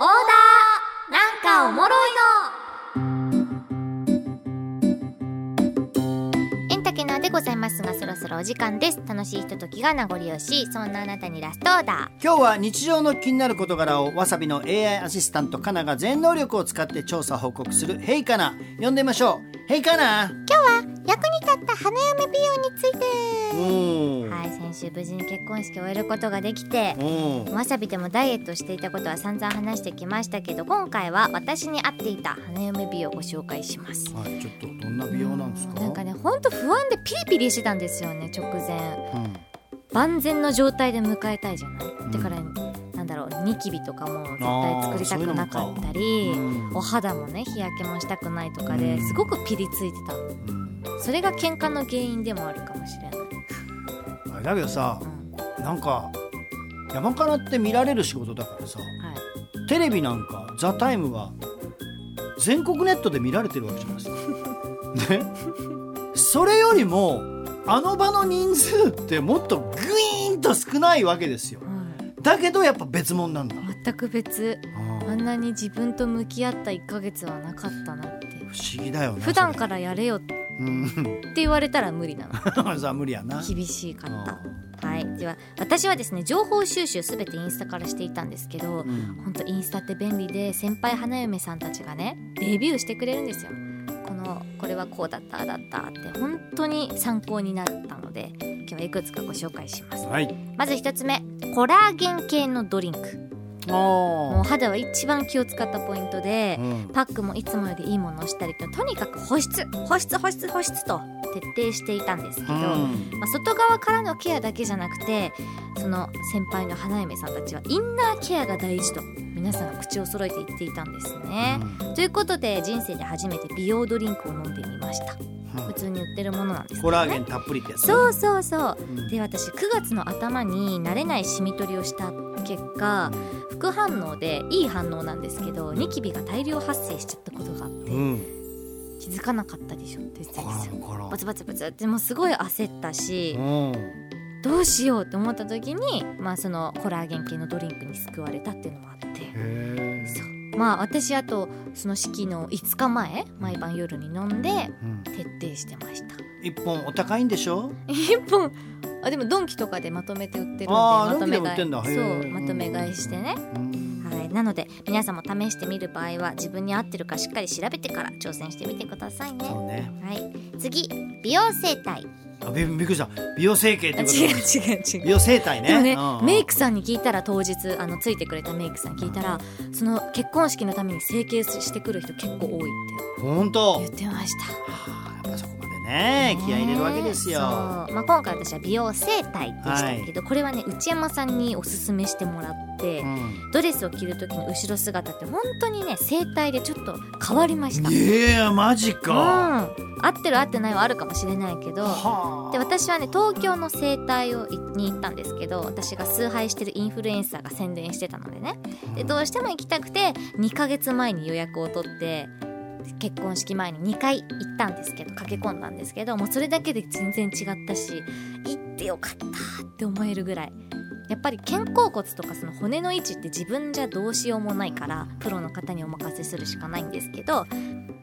オーダーなんかおもろいの。エンタケナーでございますがそろそろお時間です。楽しいひとときが名残惜しい。そんなあなたにラストオーダ今日は日常の気になる事柄をわさびの AI アシスタントカナが全能力を使って調査報告する「ヘイカナ」呼んでみましょう「ヘイカナ。ー今日は役に立った花嫁美容について。おはい先週無事に結婚式を終えることができておわさびでもダイエットしていたことは散々話してきましたけど今回は私に合っていた花嫁美容をご紹介します。はいちょっとどんな美容なんですか？なんかねほんと不安でピリピリしてたんですよね直前。うん。万全の状態で迎えたいじゃない、ん。だからなんだろうニキビとかも絶対作りたくなかったりうん。お肌もね日焼けもしたくないとかでうん。すごくピリついてた。のうん。それが喧嘩の原因でもあるかもしれない、あれだけどさうんなんか山からって見られる仕事だからさはい、テレビなんか「ザタイムは全国ネットで見られてるわけじゃないですか。ね？それよりもあの場の人数ってもっとグイーンと少ないわけですよ。はいだけどやっぱ別物なんだ。全く別不あんなに自分と向き合った1ヶ月はなかったなって思議だよね。普段からやれよってうん。言われたら無理なの。さあ無理やな。厳しかったあはい。では私はですね情報収集すべてインスタからしていたんですけどーうん。ほんとインスタって便利で先輩花嫁さんたちがねレビューしてくれるんですよ。このこれはこうだっただったって本当に参考になったので今日はいくつかご紹介します。はい。まず一つ目コラーゲン系のドリンクもう。あ肌は一番気を使ったポイントであ。うん。パックもいつもよりいいものをしたりととにかく保湿保湿保湿保湿と徹底していたんですけど、うん。まあ、外側からのケアだけじゃなくてその先輩の花嫁さんたちはインナーケアが大事と皆さんが口を揃えて言っていたんですね。ということで人生で初めて美容ドリンクを飲んでみました普通に売ってるものなんですね、コラーゲンたっぷりってやつ。そうそうそう。うん。で私9月の頭に慣れないシミ取りをした結果副反応でいい反応なんですけどニキビが大量発生しちゃったことがあって、うん。気づかなかったでしょって言ってたんですバツバツバツってもうすごい焦ったしうん。どうしようって思った時にまあそのコラーゲン系のドリンクに救われたっていうのもあって。そうまあ私あとその式の5日前毎晩夜に飲んでうん。徹底してました。一本お高いんでしょ？1本。あでもドンキとかでまとめて売ってるんであーまとめ買いドンキでも売ってんだ。そへー。うまとめ買いしてね。うんはい、なので皆さんも試してみる場合は自分に合ってるかしっかり調べてから挑戦してみてくださいね。ね。はい、次美容整体。あびびっくりした。美容整形ってことあ違う違う違う。美容整体ね。ねうんうん。メイクさんに聞いたら当日あのついてくれたメイクさんに聞いたらその結婚式のために整形してくる人結構多いって。本当。言ってました。はあやっぱそこまでね気合い入れるわけですよ。まあ、今回私は美容整体でしたけど、これはね内山さんにおすすめしてもらって、うん。ドレスを着る時の後ろ姿って本当にね整体でちょっと変わりました。いやマジうん、か合ってる合ってないはあるかもしれないけどはあ。で私はね東京の整体をいに行ったんですけど私が崇拝してるインフルエンサーが宣伝してたのでね。でどうしても行きたくて2ヶ月前に予約を取って結婚式前に2回行ったんですけど駆け込んだんですけどもうそれだけで全然違ったし行ってよかったって思えるぐらいやっぱり肩甲骨とかその骨の位置って自分じゃどうしようもないからプロの方にお任せするしかないんですけど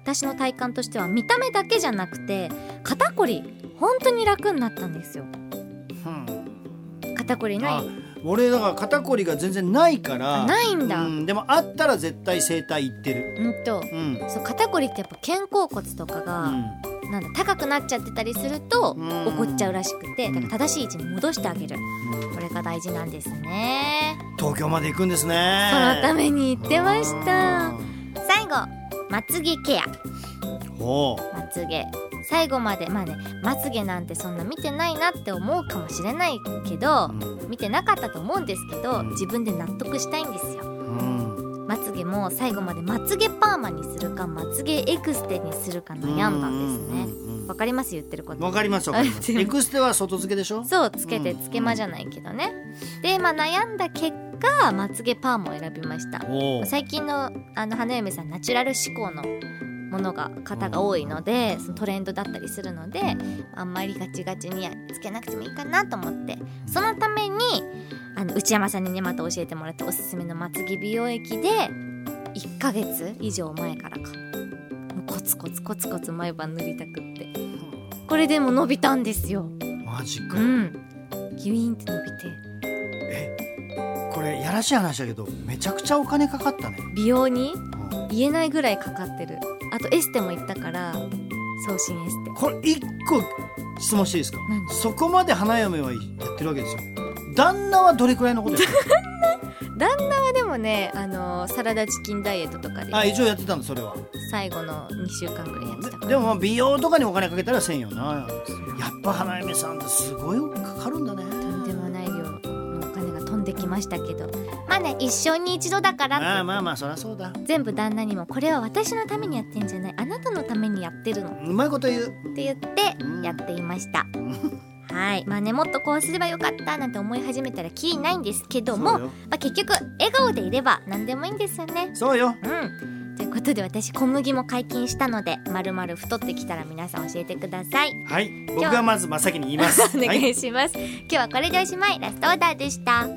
私の体感としては見た目だけじゃなくて肩こり本当に楽になったんですよ。うん。肩こりなあい俺だから肩こりが全然ないからあないんだ。うん、でもあったら絶対整体行ってる。うんとうん。そう肩こりってやっぱ肩甲骨とかが、なんだ高くなっちゃってたりするとうん。怒っちゃうらしくてうん。だから正しい位置に戻してあげる。うんこれが大事なんですね。東京まで行くんですね。そのために言ってました。うん。最後まつげケア。おう。まつげ。最後までまあねまつげなんてそんな見てないなって思うかもしれないけどうん。見てなかったと思うんですけどうん。自分で納得したいんですようんまつげも最後までまつげパーマにするかまつげエクステにするか悩んだんですね。うんうんうんわかります言ってることわかりますわかります。あ エクステは外付けでしょ？そうつけてつけまじゃないけどね、でまあ悩んだ結果まつげパーマを選びました。最近のあの花嫁さんナチュラル志向のものが方が多いのでそのトレンドだったりするのであんまりガチガチにはつけなくてもいいかなと思って。そのためにあの内山さんにねまた教えてもらったおすすめのまつげ美容液で1ヶ月以上前からか。もうコツコツコツコツ毎晩塗りたくって。これでも伸びたんですよ。マジか、うん。ギュイーンって伸びて。え？これやらしい話だけどめちゃくちゃお金かかったね、美容に？うん。言えないぐらいかかってる。あとエステも行ったから送信エステ。これ一個質問していいですか？何？そこまで花嫁はやってるわけですよ。旦那はどれくらいのことやってる旦那もねあのサラダチキンダイエットとかであ一応やってたんだそれは。最後の2週間ぐらいやってたででもまあ美容とかにお金かけたらせんよな。やっぱ花嫁さんってすごいかかるんだね。とんでもない量のお金が飛んできましたけど。まあね一生に一度だからって。ああまあまあそりゃそうだ。全部旦那にもこれは私のためにやってんじゃない。あなたのためにやってるの。っうまいこと言う。て言ってやっていましたはい。まあねもっとこうすればよかったなんて思い始めたらきりないんですけどもまあ、結局笑顔でいれば何でもいいんですよね。そうよ。うん。ということで私小麦も解禁したのでまるまる太ってきたら皆さん教えてください。はい。僕がまず真っ先に言います。お願はいい。します、今日はこれでおしまい。ラストオーダーでした